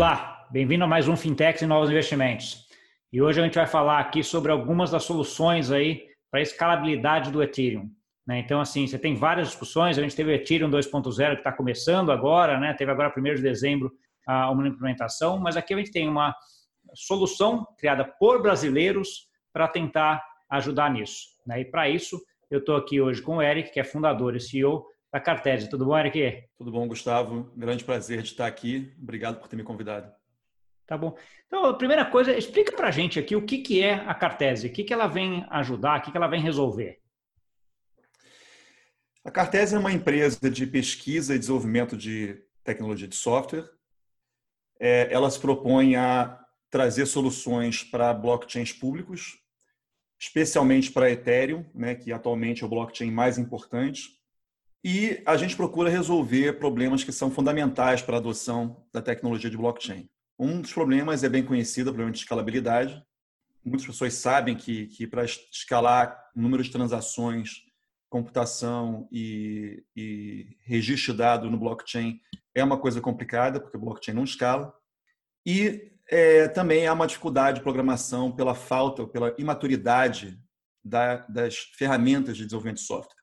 Olá, bem-vindo a mais um Fintech e Novos Investimentos. E hoje a gente vai falar aqui sobre algumas das soluções aí para a escalabilidade do Ethereum. Né? Então, assim, você tem várias discussões, a gente teve o Ethereum 2.0 que está começando agora, né? teve agora 1 de dezembro uma implementação, mas aqui a gente tem uma solução criada por brasileiros para tentar ajudar nisso. Né? E para isso, eu estou aqui hoje com o Eric, que é fundador e CEO da Cartese. Tudo bom, Eric? Tudo bom, Gustavo. Grande prazer de estar aqui. Obrigado por ter me convidado. Tá bom. Então, a primeira coisa, explica para a gente aqui o que, que é a Cartese, o que, que ela vem ajudar, o que, que ela vem resolver. A Cartese é uma empresa de pesquisa e desenvolvimento de tecnologia de software. É, ela se propõe a trazer soluções para blockchains públicos, especialmente para Ethereum, né, que atualmente é o blockchain mais importante. E a gente procura resolver problemas que são fundamentais para a adoção da tecnologia de blockchain. Um dos problemas é bem conhecido, o problema de escalabilidade. Muitas pessoas sabem que, que para escalar o número de transações computação e, e registro de dado no blockchain é uma coisa complicada, porque o blockchain não escala. E é, também há uma dificuldade de programação pela falta, pela imaturidade da, das ferramentas de desenvolvimento de software.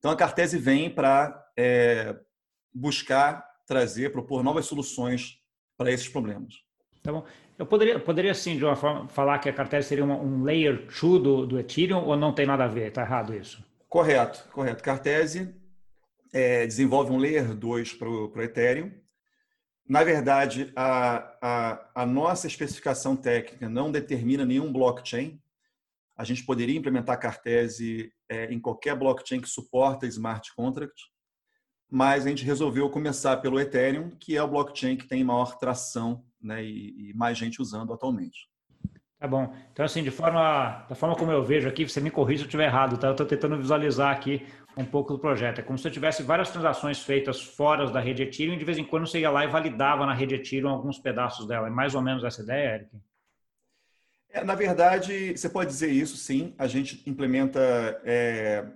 Então, a Cartese vem para é, buscar, trazer, propor novas soluções para esses problemas. Tá bom. Eu poderia, poderia sim, de uma forma, falar que a Cartese seria uma, um layer 2 do, do Ethereum ou não tem nada a ver? Está errado isso? Correto, correto. Cartese é, desenvolve um Layer 2 para o Ethereum. Na verdade, a, a, a, nossa especificação técnica não determina nenhum blockchain. A gente poderia implementar Cartese é, em qualquer blockchain que suporta smart contract, mas a gente resolveu começar pelo Ethereum, que é o blockchain que tem maior tração né, e, e mais gente usando atualmente. Tá bom. Então, assim, de forma, da forma como eu vejo aqui, você me corrija se eu estiver errado, tá? Eu estou tentando visualizar aqui um pouco do projeto. É como se eu tivesse várias transações feitas fora da rede Ethereum e de vez em quando você ia lá e validava na rede Ethereum alguns pedaços dela. É mais ou menos essa ideia, Eric? É, na verdade, você pode dizer isso, sim. A gente implementa é,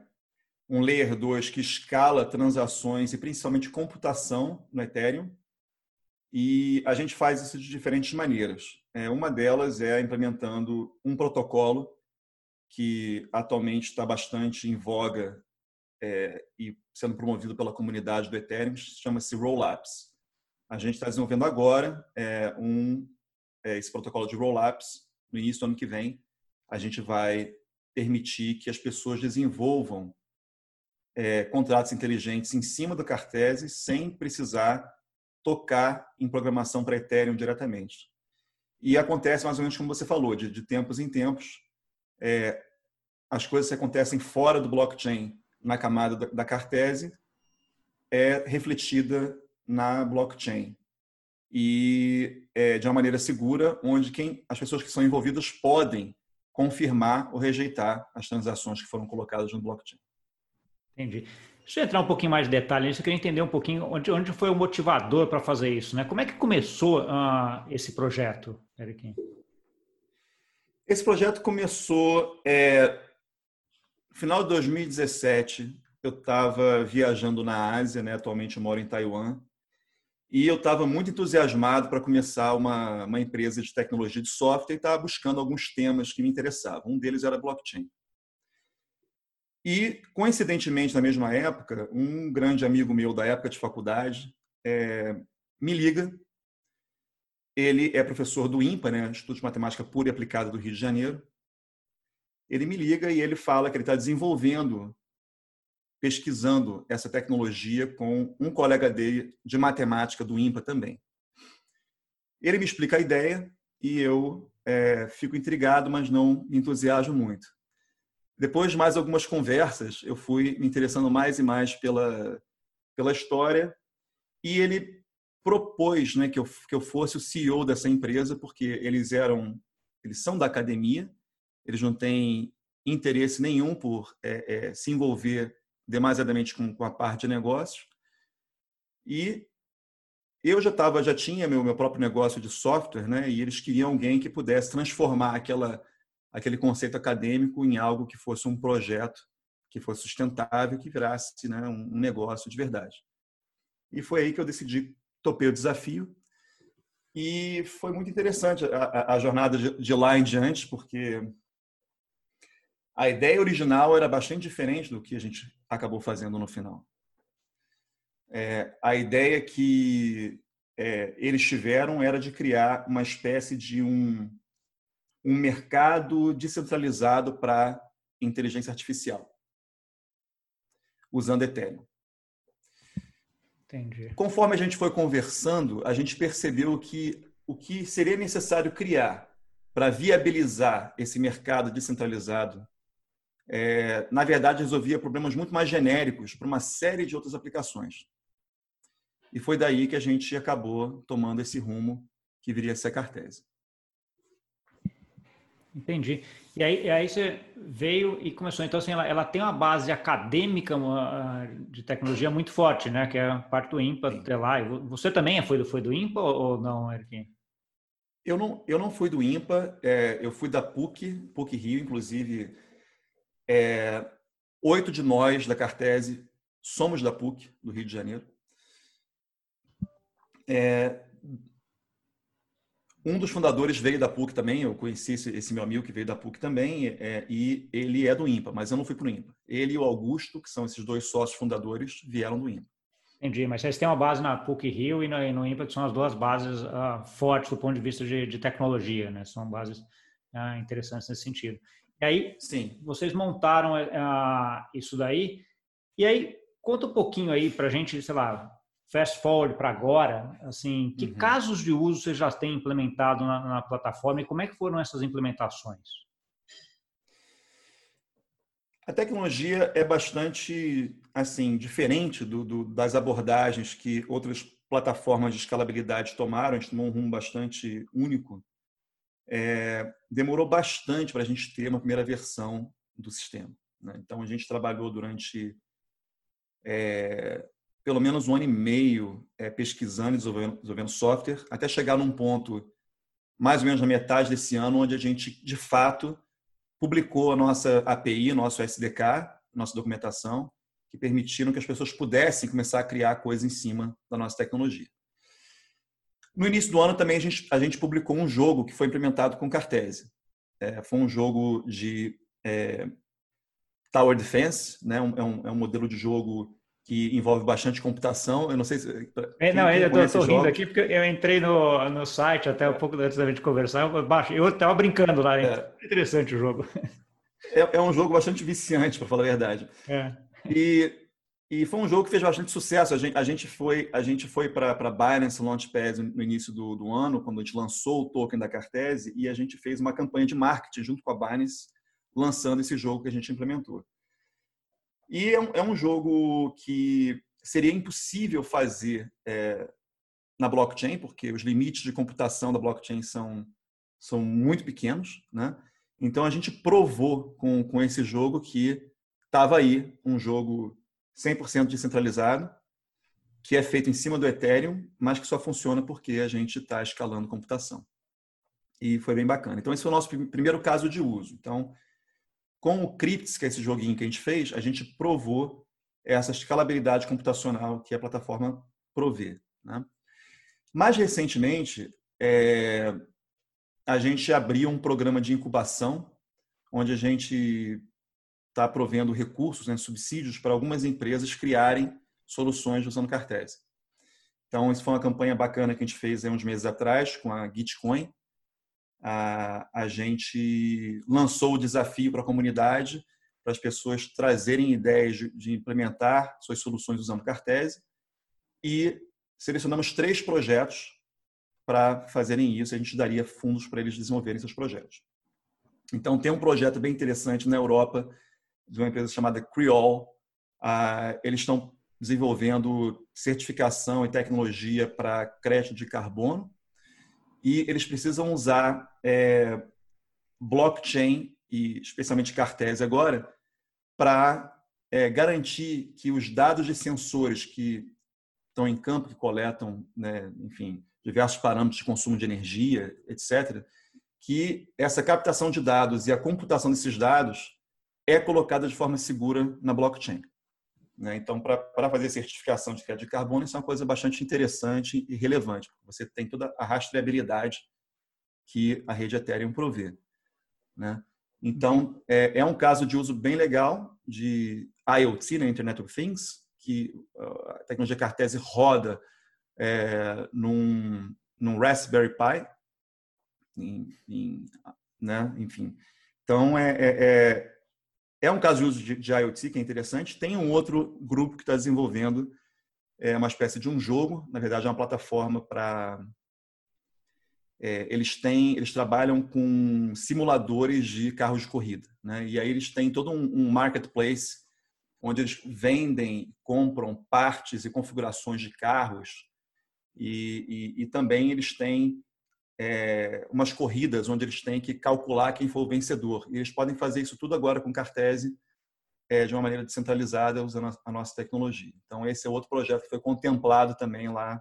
um Layer 2 que escala transações e principalmente computação no Ethereum. E a gente faz isso de diferentes maneiras. É, uma delas é implementando um protocolo que atualmente está bastante em voga é, e sendo promovido pela comunidade do Ethereum, chama-se Rollups. A gente está desenvolvendo agora é, um, é, esse protocolo de Rollups. No início do ano que vem, a gente vai permitir que as pessoas desenvolvam é, contratos inteligentes em cima do Cartese sem precisar tocar em programação para Ethereum diretamente. E acontece mais ou menos como você falou, de, de tempos em tempos, é, as coisas que acontecem fora do blockchain, na camada da, da Cartese, é refletida na blockchain e é, de uma maneira segura, onde quem, as pessoas que são envolvidas podem confirmar ou rejeitar as transações que foram colocadas no blockchain. Entendi. Deixa eu entrar um pouquinho mais de detalhe nisso, eu queria entender um pouquinho onde, onde foi o motivador para fazer isso, né? Como é que começou uh, esse projeto, Eric? Esse projeto começou é, no final de 2017. Eu estava viajando na Ásia, né? atualmente eu moro em Taiwan, e eu estava muito entusiasmado para começar uma, uma empresa de tecnologia de software e estava buscando alguns temas que me interessavam. Um deles era blockchain. E, coincidentemente, na mesma época, um grande amigo meu da época de faculdade é, me liga. Ele é professor do IMPA, né, Instituto de Matemática Pura e Aplicada do Rio de Janeiro. Ele me liga e ele fala que ele está desenvolvendo, pesquisando essa tecnologia com um colega dele de matemática do IMPA também. Ele me explica a ideia e eu é, fico intrigado, mas não me entusiasmo muito. Depois de mais algumas conversas, eu fui me interessando mais e mais pela, pela história e ele propôs né, que, eu, que eu fosse o CEO dessa empresa, porque eles eram, eles são da academia, eles não têm interesse nenhum por é, é, se envolver demasiadamente com, com a parte de negócios. E eu já estava, já tinha meu, meu próprio negócio de software, né? E eles queriam alguém que pudesse transformar aquela aquele conceito acadêmico em algo que fosse um projeto que fosse sustentável, que virasse né, um negócio de verdade. E foi aí que eu decidi, topei o desafio. E foi muito interessante a, a jornada de, de lá em diante, porque a ideia original era bastante diferente do que a gente acabou fazendo no final. É, a ideia que é, eles tiveram era de criar uma espécie de um, um mercado descentralizado para inteligência artificial, usando Ethereum. Entendi. Conforme a gente foi conversando, a gente percebeu que o que seria necessário criar para viabilizar esse mercado descentralizado, é, na verdade, resolvia problemas muito mais genéricos para uma série de outras aplicações. E foi daí que a gente acabou tomando esse rumo que viria a ser a Cartese. Entendi. E aí, e aí você veio e começou. Então, assim, ela, ela tem uma base acadêmica de tecnologia muito forte, né? Que é a parte do IMPA, de lá. Você também foi do, foi do IMPA ou não, Eric? Eu não, eu não fui do IMPA, é, eu fui da PUC, PUC Rio, inclusive. É, oito de nós da Cartese somos da PUC, do Rio de Janeiro. É, um dos fundadores veio da PUC também, eu conheci esse, esse meu amigo que veio da PUC também, é, e ele é do IMPA, mas eu não fui para o IMPA. Ele e o Augusto, que são esses dois sócios fundadores, vieram do IMPA. Entendi, mas vocês têm uma base na PUC Rio e no, e no IMPA, que são as duas bases uh, fortes do ponto de vista de, de tecnologia, né? São bases uh, interessantes nesse sentido. E aí, Sim. vocês montaram uh, isso daí, e aí, conta um pouquinho aí para a gente, sei lá, fast forward para agora, assim, que uhum. casos de uso você já tem implementado na, na, plataforma e como é que foram essas implementações? A tecnologia é bastante assim diferente do, do, das abordagens que outras plataformas de escalabilidade tomaram. A gente tomou um rumo bastante único. É, demorou bastante para a gente ter uma primeira versão do sistema. Né? Então a gente trabalhou durante é, pelo menos um ano e meio é, pesquisando e desenvolvendo, desenvolvendo software, até chegar num ponto, mais ou menos na metade desse ano, onde a gente, de fato, publicou a nossa API, nosso SDK, nossa documentação, que permitiram que as pessoas pudessem começar a criar coisas em cima da nossa tecnologia. No início do ano também a gente, a gente publicou um jogo que foi implementado com Cartese. É, foi um jogo de é, Tower Defense, né? Um, é, um, é um modelo de jogo que envolve bastante computação. Eu não sei se. É, não, eu estou rindo aqui porque eu entrei no, no site até um pouco antes da gente conversar. Eu estava brincando lá. É. Interessante o jogo. É, é, um jogo bastante viciante, para falar a verdade. É. E, e foi um jogo que fez bastante sucesso. A gente, a gente foi, a gente foi para a Binance Launchpad no início do, do ano, quando a gente lançou o token da Cartese, e a gente fez uma campanha de marketing junto com a Binance, lançando esse jogo que a gente implementou. E é um, é um jogo que seria impossível fazer é, na blockchain, porque os limites de computação da blockchain são, são muito pequenos. Né? Então, a gente provou com, com esse jogo que estava aí um jogo 100% descentralizado, que é feito em cima do Ethereum, mas que só funciona porque a gente está escalando computação. E foi bem bacana. Então, esse foi o nosso primeiro caso de uso. Então, com o Crypts, que é esse joguinho que a gente fez, a gente provou essa escalabilidade computacional que a plataforma provê. Né? Mais recentemente, é, a gente abriu um programa de incubação, onde a gente está provendo recursos, né, subsídios para algumas empresas criarem soluções usando Cartese. Então, isso foi uma campanha bacana que a gente fez há uns meses atrás com a Gitcoin, a, a gente lançou o desafio para a comunidade, para as pessoas trazerem ideias de, de implementar suas soluções usando Cartese e selecionamos três projetos para fazerem isso. A gente daria fundos para eles desenvolverem seus projetos. Então, tem um projeto bem interessante na Europa de uma empresa chamada Creole. Ah, eles estão desenvolvendo certificação e tecnologia para crédito de carbono e eles precisam usar é, blockchain e especialmente Cartese agora para é, garantir que os dados de sensores que estão em campo, que coletam, né, enfim, diversos parâmetros de consumo de energia, etc., que essa captação de dados e a computação desses dados é colocada de forma segura na blockchain. Né? Então, para fazer certificação de crédito de carbono, isso é uma coisa bastante interessante e relevante. Você tem toda a rastreabilidade que a rede Ethereum provê. Né? Então, é, é, um caso de uso bem legal de IoT, né, Internet of Things, que a tecnologia Cartese roda é, num, num Raspberry Pi, em, em, né? enfim. Então, é, é, é, um caso de uso de, de, IoT que é interessante. Tem um outro grupo que está desenvolvendo é, uma espécie de um jogo, na verdade é uma plataforma para é, eles têm, eles trabalham com simuladores de carros de corrida, né? E aí eles têm todo um, um marketplace onde eles vendem, compram partes e configurações de carros e, e, e também eles têm é, umas corridas onde eles têm que calcular quem for o vencedor. E eles podem fazer isso tudo agora com Cartese é, de uma maneira descentralizada usando a, a nossa tecnologia. Então esse é outro projeto que foi contemplado também lá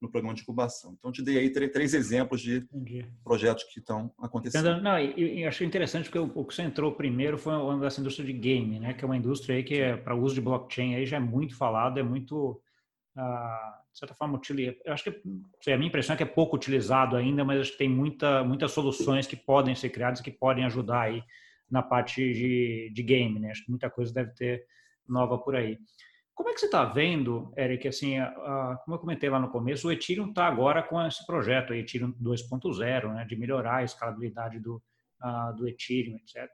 no programa de incubação. Então, te dei aí três exemplos de Entendi. projetos que estão acontecendo. Não, eu achei interessante porque o que você entrou primeiro foi essa indústria de game, né? Que é uma indústria aí que é para uso de blockchain aí já é muito falado, é muito ah, de certa forma. Eu acho que sei, a minha impressão é que é pouco utilizado ainda, mas acho que tem muita, muitas soluções que podem ser criadas que podem ajudar aí na parte de, de game, né? Acho que muita coisa deve ter nova por aí. Como é que você está vendo, Eric, assim, a, a, como eu comentei lá no começo, o Ethereum está agora com esse projeto, o Ethereum 2.0, né, de melhorar a escalabilidade do, do Ethereum, etc.,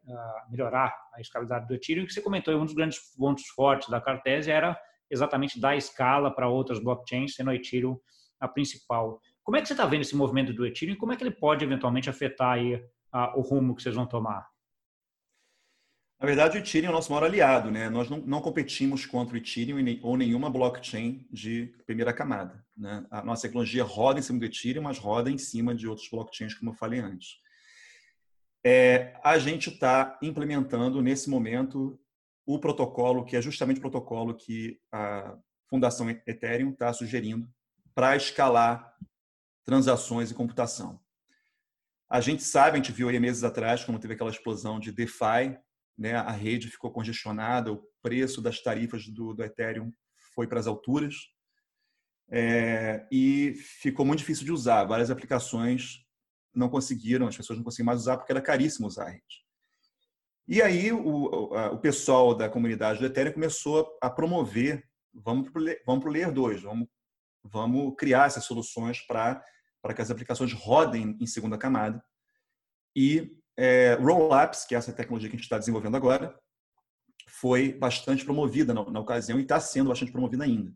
melhorar a escalabilidade do Ethereum, que você comentou, um dos grandes pontos fortes da Cartese era exatamente dar escala para outras blockchains, sendo o Ethereum a principal. Como é que você está vendo esse movimento do Ethereum e como é que ele pode eventualmente afetar aí, uh, o rumo que vocês vão tomar? Na verdade, o Ethereum é o nosso maior aliado, né? Nós não, não competimos contra o Ethereum ou nenhuma blockchain de primeira camada. Né? A nossa tecnologia roda em cima do Ethereum, mas roda em cima de outros blockchains, como eu falei antes. É, a gente está implementando nesse momento o protocolo, que é justamente o protocolo que a Fundação Ethereum está sugerindo para escalar transações e computação. A gente sabe, a gente viu aí meses atrás, quando teve aquela explosão de DeFi, né, a rede ficou congestionada, o preço das tarifas do, do Ethereum foi para as alturas é, e ficou muito difícil de usar. Várias aplicações não conseguiram, as pessoas não conseguiam mais usar porque era caríssimo usar a rede. E aí o, o pessoal da comunidade do Ethereum começou a promover, vamos para o Layer 2, vamos, vamos criar essas soluções para que as aplicações rodem em segunda camada. E é, Rollups, que é essa tecnologia que a gente está desenvolvendo agora, foi bastante promovida na, na ocasião e está sendo bastante promovida ainda.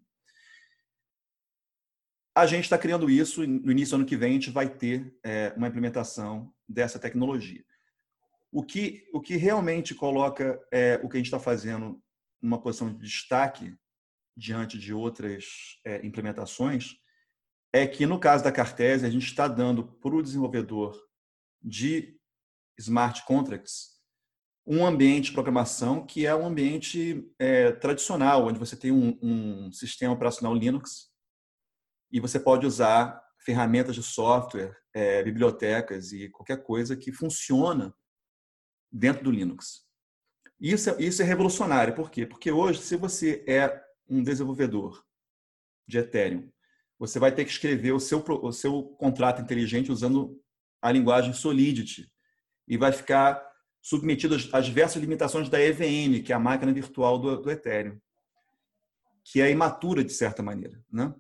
A gente está criando isso, no início do ano que vem a gente vai ter é, uma implementação dessa tecnologia. O que, o que realmente coloca é, o que a gente está fazendo numa posição de destaque diante de outras é, implementações é que, no caso da Cartese, a gente está dando para o desenvolvedor de smart contracts um ambiente de programação que é um ambiente é, tradicional, onde você tem um, um, sistema operacional Linux e você pode usar ferramentas de software, é, bibliotecas e qualquer coisa que funciona dentro do Linux. Isso é, isso é revolucionário. Por quê? Porque hoje, se você é um desenvolvedor de Ethereum, você vai ter que escrever o seu, o seu contrato inteligente usando a linguagem Solidity, e vai ficar submetido às diversas limitações da EVM, que é a máquina virtual do, do Ethereum, que é imatura de certa maneira. Né?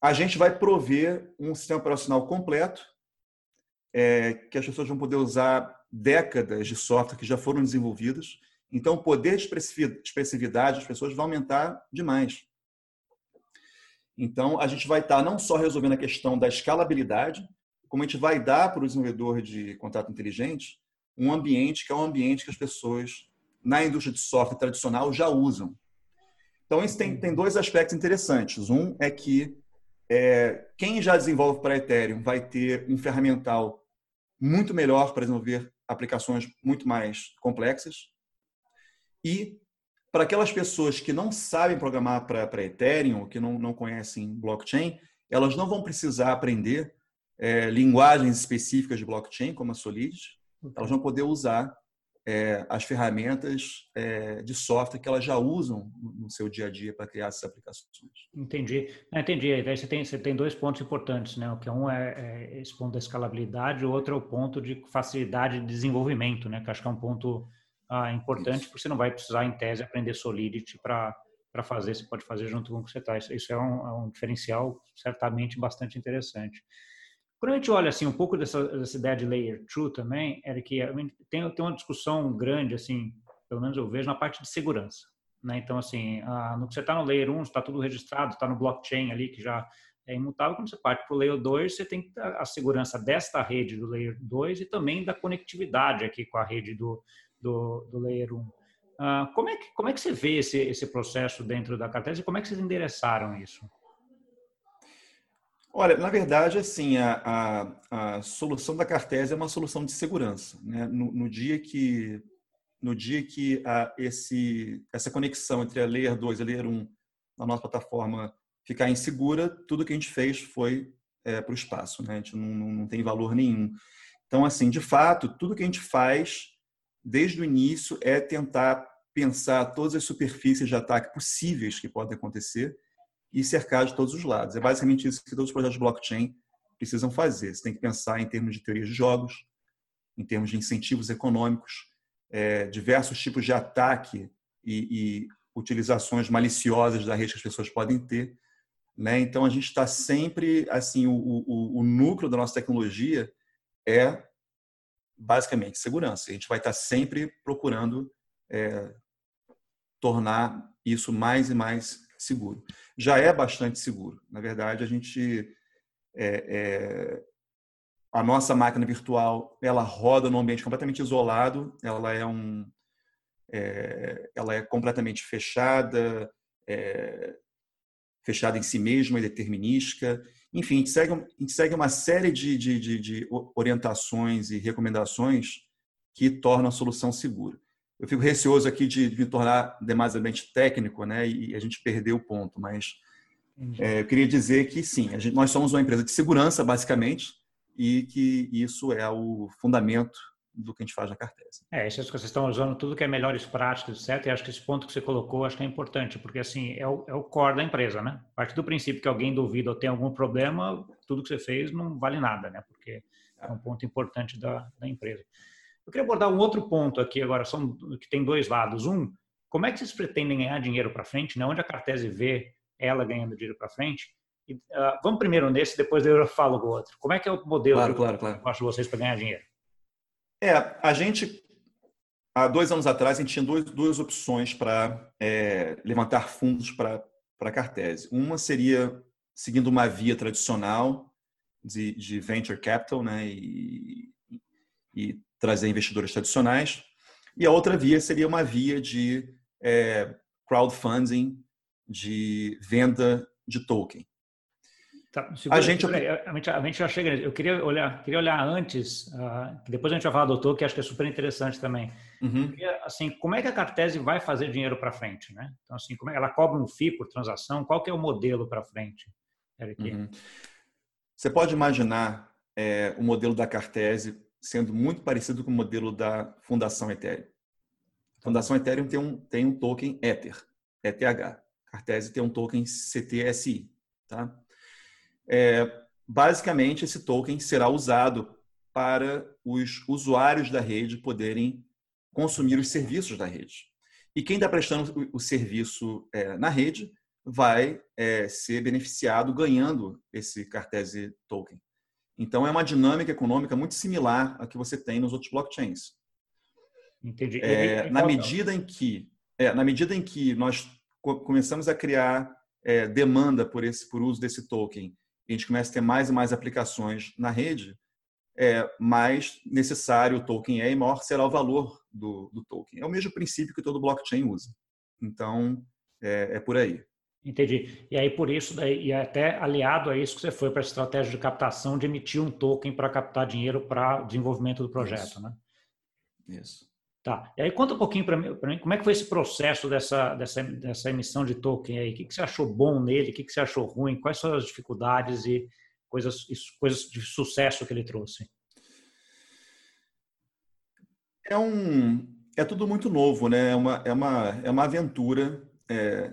A gente vai prover um sistema operacional completo, é, que as pessoas vão poder usar décadas de software que já foram desenvolvidas. Então, o poder de expressividade das pessoas vai aumentar demais. Então, a gente vai estar não só resolvendo a questão da escalabilidade, como a gente vai dar para o desenvolvedor de contrato inteligente um ambiente que é um ambiente que as pessoas na indústria de software tradicional já usam. Então, isso tem, tem dois aspectos interessantes. Um é que é, quem já desenvolve para Ethereum vai ter um ferramental muito melhor para desenvolver aplicações muito mais complexas. E para aquelas pessoas que não sabem programar para Ethereum, que não, não conhecem blockchain, elas não vão precisar aprender é, linguagens específicas de blockchain, como a Solidity, elas vão poder usar é, as ferramentas é, de software que elas já usam no seu dia a dia para criar essas aplicações. Entendi. entendi. Aí você tem, você tem dois pontos importantes, né? O que um é, é esse ponto da escalabilidade, o outro é o ponto de facilidade de desenvolvimento, né? Que acho que é um ponto ah, importante, Isso. porque você não vai precisar, em tese, aprender Solidity para para fazer, você pode fazer junto com o que você está. Isso é um, é um diferencial certamente bastante interessante. Quando a gente olha assim um pouco dessa, dessa ideia de layer 2 também, é que tem, tem uma discussão grande, assim, pelo menos eu vejo na parte de segurança. Né? Então, assim, a, no que você está no layer 1, está tudo registrado, está no blockchain ali, que já é imutável. Quando você parte para o layer 2, você tem a segurança desta rede do layer 2 e também da conectividade aqui com a rede do, do, do layer 1. Uh, ah, como, é que, como é que você vê esse, esse processo dentro da Cartese e como é que vocês endereçaram isso? Olha, na verdade, assim, a, a, a solução da Cartese é uma solução de segurança. Né? No, no dia que, no dia que a, esse, essa conexão entre a Layer 2 e a Layer 1 na nossa plataforma ficar insegura, tudo que a gente fez foi é, para o espaço. Né? A gente não, não, não tem valor nenhum. Então, assim, de fato, tudo que a gente faz desde o início é tentar pensar todas as superfícies de ataque possíveis que podem acontecer e cercar de todos os lados. É basicamente isso que todos os projetos de blockchain precisam fazer. Você tem que pensar em termos de teorias de jogos, em termos de incentivos econômicos, é, diversos tipos de ataque e, e, utilizações maliciosas da rede que as pessoas podem ter. Né? Então, a gente está sempre, assim, o, o, o, núcleo da nossa tecnologia é basicamente segurança. A gente vai estar tá sempre procurando é, tornar isso mais e mais seguro. Já é bastante seguro. Na verdade, a gente é, é, a nossa máquina virtual ela roda num ambiente completamente isolado. Ela é um é, ela é completamente fechada, é, fechada em si mesma, é determinística. Enfim, a gente segue, a gente segue uma série de, de, de, de orientações e recomendações que tornam a solução segura eu fico receoso aqui de, me tornar demasiadamente técnico, né? E a gente perder o ponto, mas é, eu queria dizer que sim, gente, nós somos uma empresa de segurança, basicamente, e que isso é o fundamento do que a gente faz na Cartese. É, isso que vocês estão usando tudo que é melhores práticas, certo? E acho que esse ponto que você colocou, acho que é importante, porque assim, é o, é o core da empresa, né? A partir do princípio que alguém duvida ou tem algum problema, tudo que você fez não vale nada, né? Porque é um ponto importante da, da empresa. Eu queria abordar um outro ponto aqui agora, são, que tem dois lados. Um, como é que vocês pretendem ganhar dinheiro para frente? Né? Onde a Cartese vê ela ganhando dinheiro para frente? E, uh, vamos primeiro nesse, depois eu falo do outro. Como é que é o modelo claro, claro, claro. de vocês para ganhar dinheiro? É, a gente, há dois anos atrás, a gente tinha duas, duas opções para é, levantar fundos para a Cartese. Uma seria seguindo uma via tradicional de, de venture capital, né, e, e trazer investidores tradicionais. E a outra via seria uma via de é, crowdfunding, de venda de token. Tá, segura, a, gente... a, gente, a gente já chega. Eu queria olhar, queria olhar antes, uh, depois a gente vai falar do token, acho que é super interessante também. Uhum. Queria, assim, como é que a Cartese vai fazer dinheiro para frente, né? Então, assim, como é, ela cobra um FII por transação? Qual que é o modelo para frente, Eric? Uhum. Você pode imaginar é, o modelo da Cartese sendo muito parecido com o modelo da Fundação Ethereum. A Fundação Ethereum tem um, tem um token Ether, ETH. Cartese tem um token CTSI. Tá? É, basicamente, esse token será usado para os usuários da rede poderem consumir os serviços da rede. E quem está prestando o serviço é, na rede vai é, ser beneficiado ganhando esse Cartese Token. Então, é uma dinâmica econômica muito similar à que você tem nos outros blockchains. Entendi. É, na medida em que, é, na medida em que nós começamos a criar é, demanda por esse, por uso desse token, e a gente começa a ter mais e mais aplicações na rede, é, mais necessário o token é e maior será o valor do, do token. É o mesmo princípio que todo blockchain usa. Então, é, é por aí. Entendi. E aí, por isso, daí, e até aliado a isso que você foi para a estratégia de captação de emitir um token para captar dinheiro para desenvolvimento do projeto, isso. né? Isso. Tá. E aí, conta um pouquinho para mim, mim, como é que foi esse processo dessa, dessa, dessa emissão de token aí? O que, que você achou bom nele? O que, que você achou ruim? Quais são as dificuldades e coisas, coisas de sucesso que ele trouxe? É um, é tudo muito novo, né? É uma, é uma, é uma aventura é,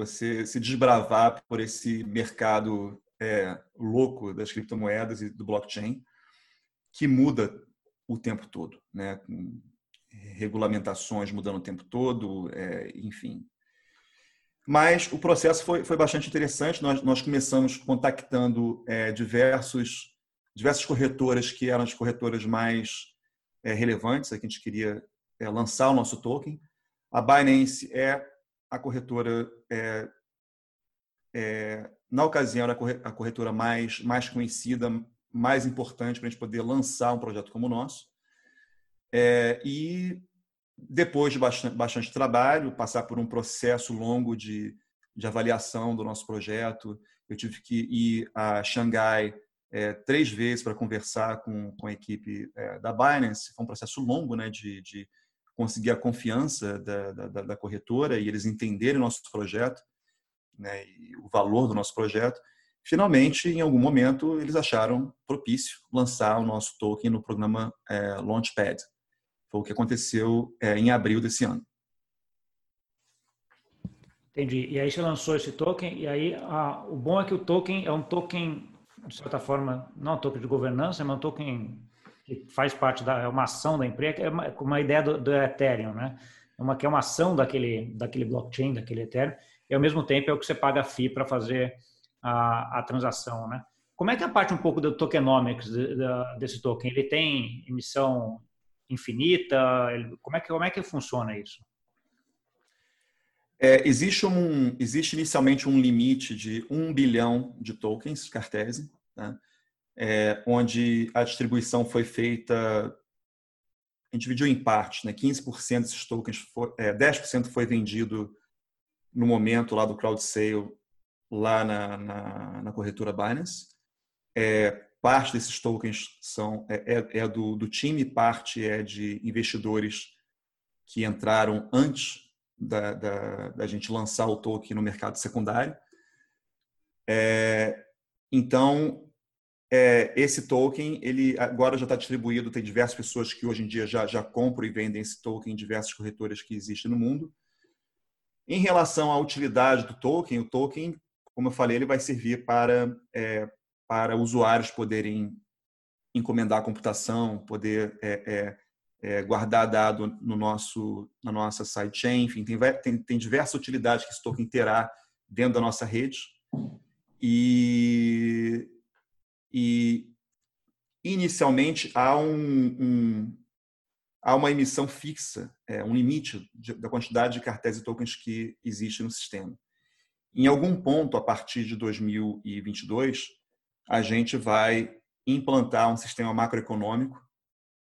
você se desbravar por esse mercado é, louco das criptomoedas e do blockchain, que muda o tempo todo, né? Com regulamentações mudando o tempo todo, é, enfim. Mas o processo foi, foi bastante interessante. Nós, nós começamos contactando é, diversos, diversas corretoras que eram as corretoras mais é, relevantes, a que a gente queria é, lançar o nosso token. A Binance é a corretora, é, é, na ocasião, era a corretora mais, mais conhecida, mais importante para a gente poder lançar um projeto como o nosso. É, e depois de bastante, bastante, trabalho, passar por um processo longo de, de avaliação do nosso projeto, eu tive que ir a Xangai é, três vezes para conversar com, com a equipe é, da Binance. Foi um processo longo né, de, de conseguir a confiança da, da, da, corretora e eles entenderem o nosso projeto né, o valor do nosso projeto. Finalmente, em algum momento, eles acharam propício lançar o nosso token no programa é, Launchpad. Foi o que aconteceu é, em abril desse ano. Entendi. E aí você lançou esse token, e aí a, o bom é que o token é um token, de certa forma, não é um token de governança, mas um token que faz parte da é uma ação da empresa, é uma, uma ideia do, do, Ethereum, né? É uma que é uma ação daquele daquele blockchain, daquele Ethereum, e ao mesmo tempo é o que você paga a FII para fazer a, a transação, né? Como é que é a parte um pouco do tokenomics de, de, desse token? Ele tem emissão infinita? Ele, como é que como é que funciona isso? É, existe um existe inicialmente um limite de um bilhão de tokens Cartesian, né? É, onde a distribuição foi feita, a gente dividiu em partes, né? 15% desses tokens, foi, é, 10% foi vendido no momento lá do crowd sale, lá na, na, na corretora Binance. É, parte desses tokens são é, é, é do, do time, parte é de investidores que entraram antes da, da, da gente lançar o token no mercado secundário. É, então, é, esse token, ele agora já está distribuído, tem diversas pessoas que hoje em dia já, já compram e vendem esse token em diversas corretoras que existem no mundo. Em relação à utilidade do token, o token, como eu falei, ele vai servir para, é, para usuários poderem encomendar a computação, poder é, é, é guardar dado no nosso, na nossa sidechain, enfim, tem, tem, tem diversas utilidades que esse token terá dentro da nossa rede. E e inicialmente há um, um há uma emissão fixa, é, um limite de, da quantidade de cartéis e tokens que existe no sistema. Em algum ponto, a partir de 2022, a gente vai implantar um sistema macroeconômico.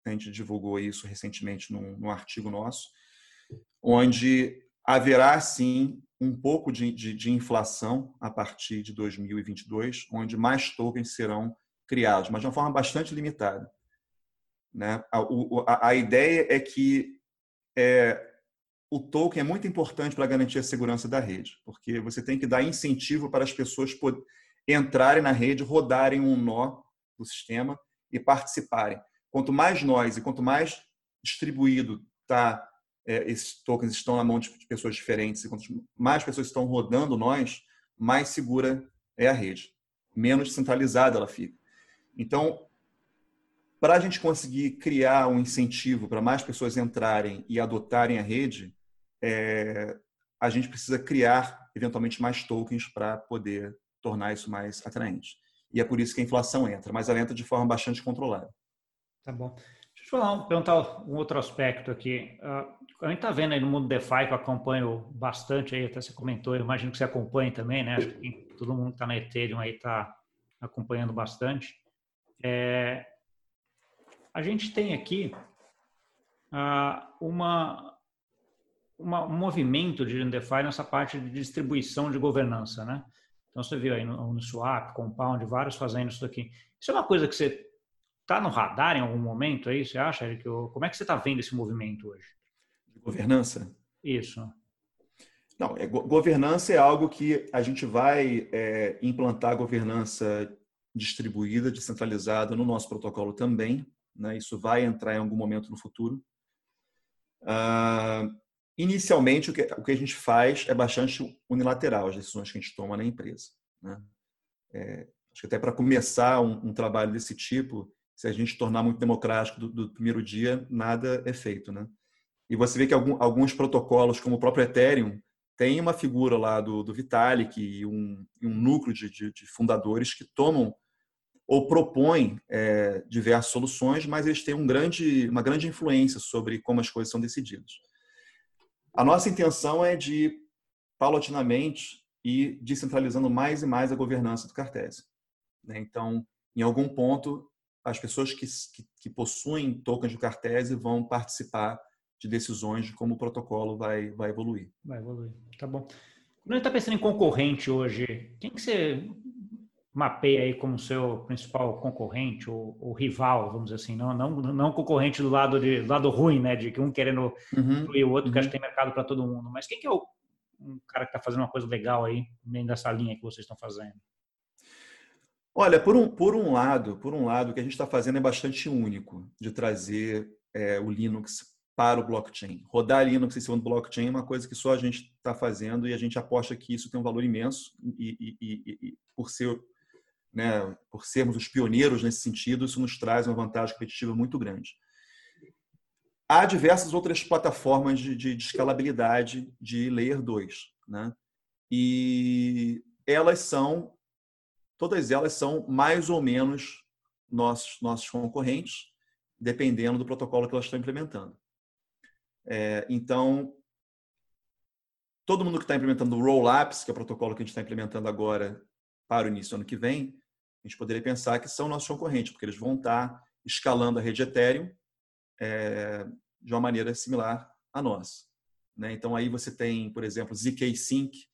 A gente divulgou isso recentemente num, num artigo nosso, onde haverá sim um pouco de, de, de, inflação a partir de 2022, onde mais tokens serão criados, mas de uma forma bastante limitada. Né? A, a, a ideia é que é, o token é muito importante para garantir a segurança da rede, porque você tem que dar incentivo para as pessoas entrarem na rede, rodarem um nó do sistema e participarem. Quanto mais nós e quanto mais distribuído está é, esses tokens estão na mão de pessoas diferentes, e quanto mais pessoas estão rodando nós, mais segura é a rede, menos centralizada ela fica. Então, para a gente conseguir criar um incentivo para mais pessoas entrarem e adotarem a rede, é, a gente precisa criar eventualmente mais tokens para poder tornar isso mais atraente. E é por isso que a inflação entra, mas ela entra de forma bastante controlada. Tá bom. Falar, perguntar um outro aspecto aqui. Uh, a gente está vendo aí no mundo DeFi, que eu acompanho bastante aí, até você comentou, eu imagino que você acompanha também, né? Acho que todo mundo que está na Ethereum aí está acompanhando bastante. É, a gente tem aqui uh, uma, uma, um movimento de DeFi nessa parte de distribuição de governança, né? Então você viu aí no, no Swap, Compound, vários fazendo isso aqui. Isso é uma coisa que você Está no radar em algum momento aí, você acha, Eric? Como é que você está vendo esse movimento hoje? De governança? Isso. Não, é, governança é algo que a gente vai é, implantar governança distribuída, descentralizada no nosso protocolo também. Né? Isso vai entrar em algum momento no futuro. Uh, inicialmente, o que, o que, a gente faz é bastante unilateral, as decisões que a gente toma na empresa. Né? É, acho que até para começar um, um, trabalho desse tipo, se a gente tornar muito democrático do, do, primeiro dia, nada é feito. Né? E você vê que algum, alguns protocolos, como o próprio Ethereum, tem uma figura lá do, do Vitalik e um, um núcleo de, de, de fundadores que tomam ou propõem é, diversas soluções, mas eles têm um grande, uma grande influência sobre como as coisas são decididas. A nossa intenção é de, paulatinamente, ir descentralizando mais e mais a governança do Cartese. Né? Então, em algum ponto, as pessoas que, que, que possuem tokens de Cartese vão participar de decisões de como o protocolo vai, vai evoluir. Vai evoluir, tá bom. Quando a gente está pensando em concorrente hoje, quem que você mapeia aí como seu principal concorrente ou, ou, rival, vamos dizer assim, não, não, não concorrente do lado de do lado ruim, né, de que um querendo uhum, o outro, uhum. que acho que tem mercado para todo mundo. Mas quem que é o um cara que está fazendo uma coisa legal aí, dentro dessa linha que vocês estão fazendo? Olha, por um, por um lado, por um lado, o que a gente está fazendo é bastante único de trazer é, o Linux para o blockchain. Rodar Linux em cima do blockchain é uma coisa que só a gente está fazendo e a gente aposta que isso tem um valor imenso e, e, e, e por ser né, por sermos os pioneiros nesse sentido, isso nos traz uma vantagem competitiva muito grande. Há diversas outras plataformas de, de, de escalabilidade de Layer 2, né? E elas são, todas elas são mais ou menos nossos, nossos concorrentes, dependendo do protocolo que elas estão implementando. É, então, todo mundo que está implementando o Rollups, que é o protocolo que a gente está implementando agora para o início do ano que vem, a gente poderia pensar que são nossos concorrentes, porque eles vão estar escalando a rede Ethereum é, de uma maneira similar à nossa. Né? Então, aí você tem, por exemplo, ZK Sync,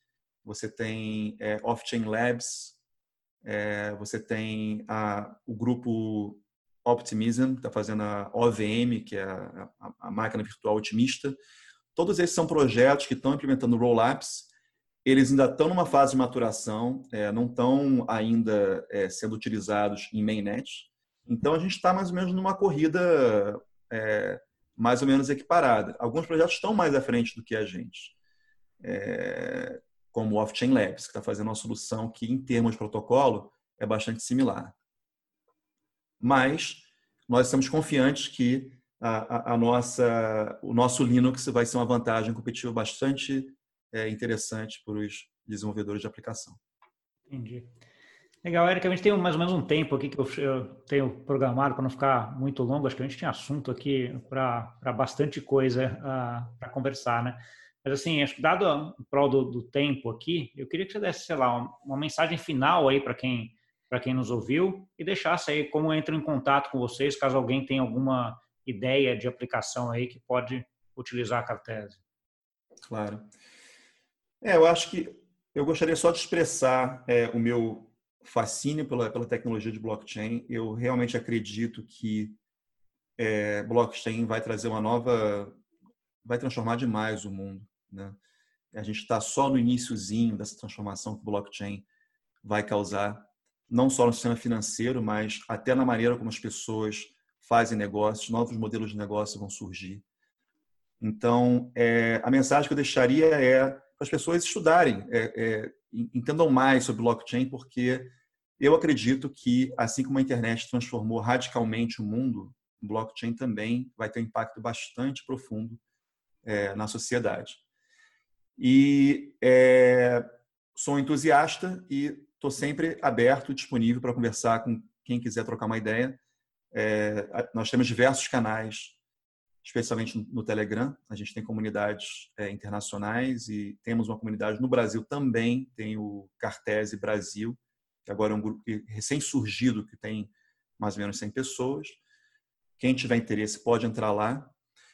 você tem é, Off-Chain Labs, é, você tem a, o grupo Optimism, que está fazendo a OVM, que é a, a, a, máquina virtual otimista. Todos esses são projetos que estão implementando rollups eles ainda estão numa fase de maturação, é, não estão ainda é, sendo utilizados em mainnet. Então, a gente está mais ou menos numa corrida é, mais ou menos equiparada. Alguns projetos estão mais à frente do que a gente, é, como o Off-Chain Labs, que está fazendo uma solução que, em termos de protocolo, é bastante similar. Mas nós estamos confiantes que a, a, a nossa, o nosso Linux vai ser uma vantagem competitiva bastante é, interessante para os desenvolvedores de aplicação. Entendi. Legal, Eric, a gente tem mais ou menos um tempo aqui que eu, eu tenho programado para não ficar muito longo. Acho que a gente tem assunto aqui para bastante coisa uh, ah, para conversar, né? Mas assim, acho que dado o prol do, do, tempo aqui, eu queria que você desse, sei lá, uma, uma mensagem final aí para quem para quem nos ouviu e deixasse aí como entra em contato com vocês, caso alguém tenha alguma ideia de aplicação aí que pode utilizar a Cartese. Claro. É, eu acho que eu gostaria só de expressar é, o meu fascínio pela, pela tecnologia de blockchain. Eu realmente acredito que é, blockchain vai trazer uma nova, vai transformar demais o mundo. Né? A gente está só no iníciozinho dessa transformação que o blockchain vai causar, não só no sistema financeiro, mas até na maneira como as pessoas fazem negócios, novos modelos de negócio vão surgir. Então, é, a mensagem que eu deixaria é as pessoas estudarem, é, é, entendam mais sobre blockchain, porque eu acredito que, assim como a internet transformou radicalmente o mundo, o blockchain também vai ter um impacto bastante profundo é, na sociedade. E é, sou entusiasta e estou sempre aberto, disponível para conversar com quem quiser trocar uma ideia. É, nós temos diversos canais especialmente no Telegram. A gente tem comunidades é, internacionais e temos uma comunidade no Brasil também. Tem o Cartese Brasil, que agora é um grupo recém-surgido, que tem mais ou menos 100 pessoas. Quem tiver interesse pode entrar lá.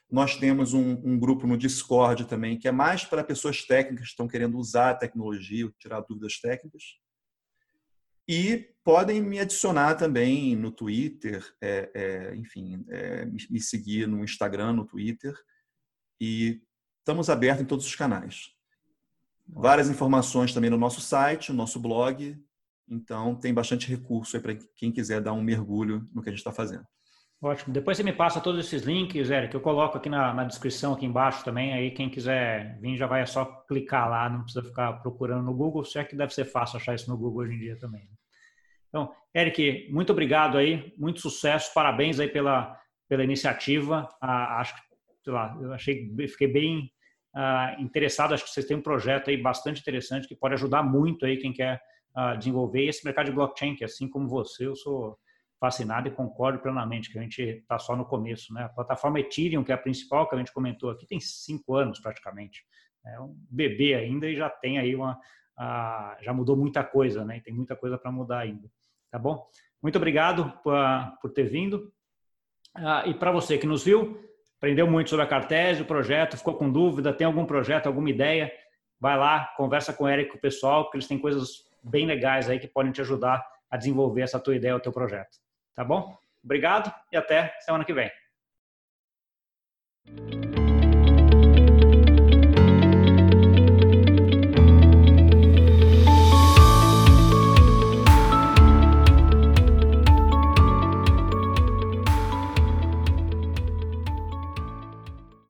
Nós temos um, um grupo no Discord também, que é mais para pessoas técnicas que estão querendo usar a tecnologia, tirar dúvidas técnicas. E podem me adicionar também no Twitter, é, é, enfim, é, me seguir no Instagram, no Twitter. E estamos abertos em todos os canais. Várias informações também no nosso site, no nosso blog. Então, tem bastante recurso aí para quem quiser dar um mergulho no que a gente está fazendo. Ótimo. Depois você me passa todos esses links, Eric, eu coloco aqui na, na, descrição aqui embaixo também. Aí quem quiser vir já vai só clicar lá, não precisa ficar procurando no Google, se é que deve ser fácil achar isso no Google hoje em dia também. Né? Então, Eric, muito obrigado aí, muito sucesso, parabéns aí pela, pela iniciativa. Ah, acho sei lá, eu achei, fiquei bem ah, interessado, acho que vocês têm um projeto aí bastante interessante que pode ajudar muito aí quem quer ah, desenvolver esse mercado de blockchain, que assim como você, eu sou fascinado e concordo plenamente que a gente está só no começo. Né? A plataforma Ethereum, que é a principal que a gente comentou aqui, tem cinco anos praticamente. É um bebê ainda e já tem aí uma. já mudou muita coisa, né? E tem muita coisa para mudar ainda. Tá bom? Muito obrigado por, por ter vindo. Ah, e para você que nos viu, aprendeu muito sobre a Cartese, o projeto, ficou com dúvida, tem algum projeto, alguma ideia, vai lá, conversa com o Eric, com o pessoal, porque eles têm coisas bem legais aí que podem te ajudar a desenvolver essa tua ideia, o teu projeto. Tá bom? Obrigado e até semana que vem.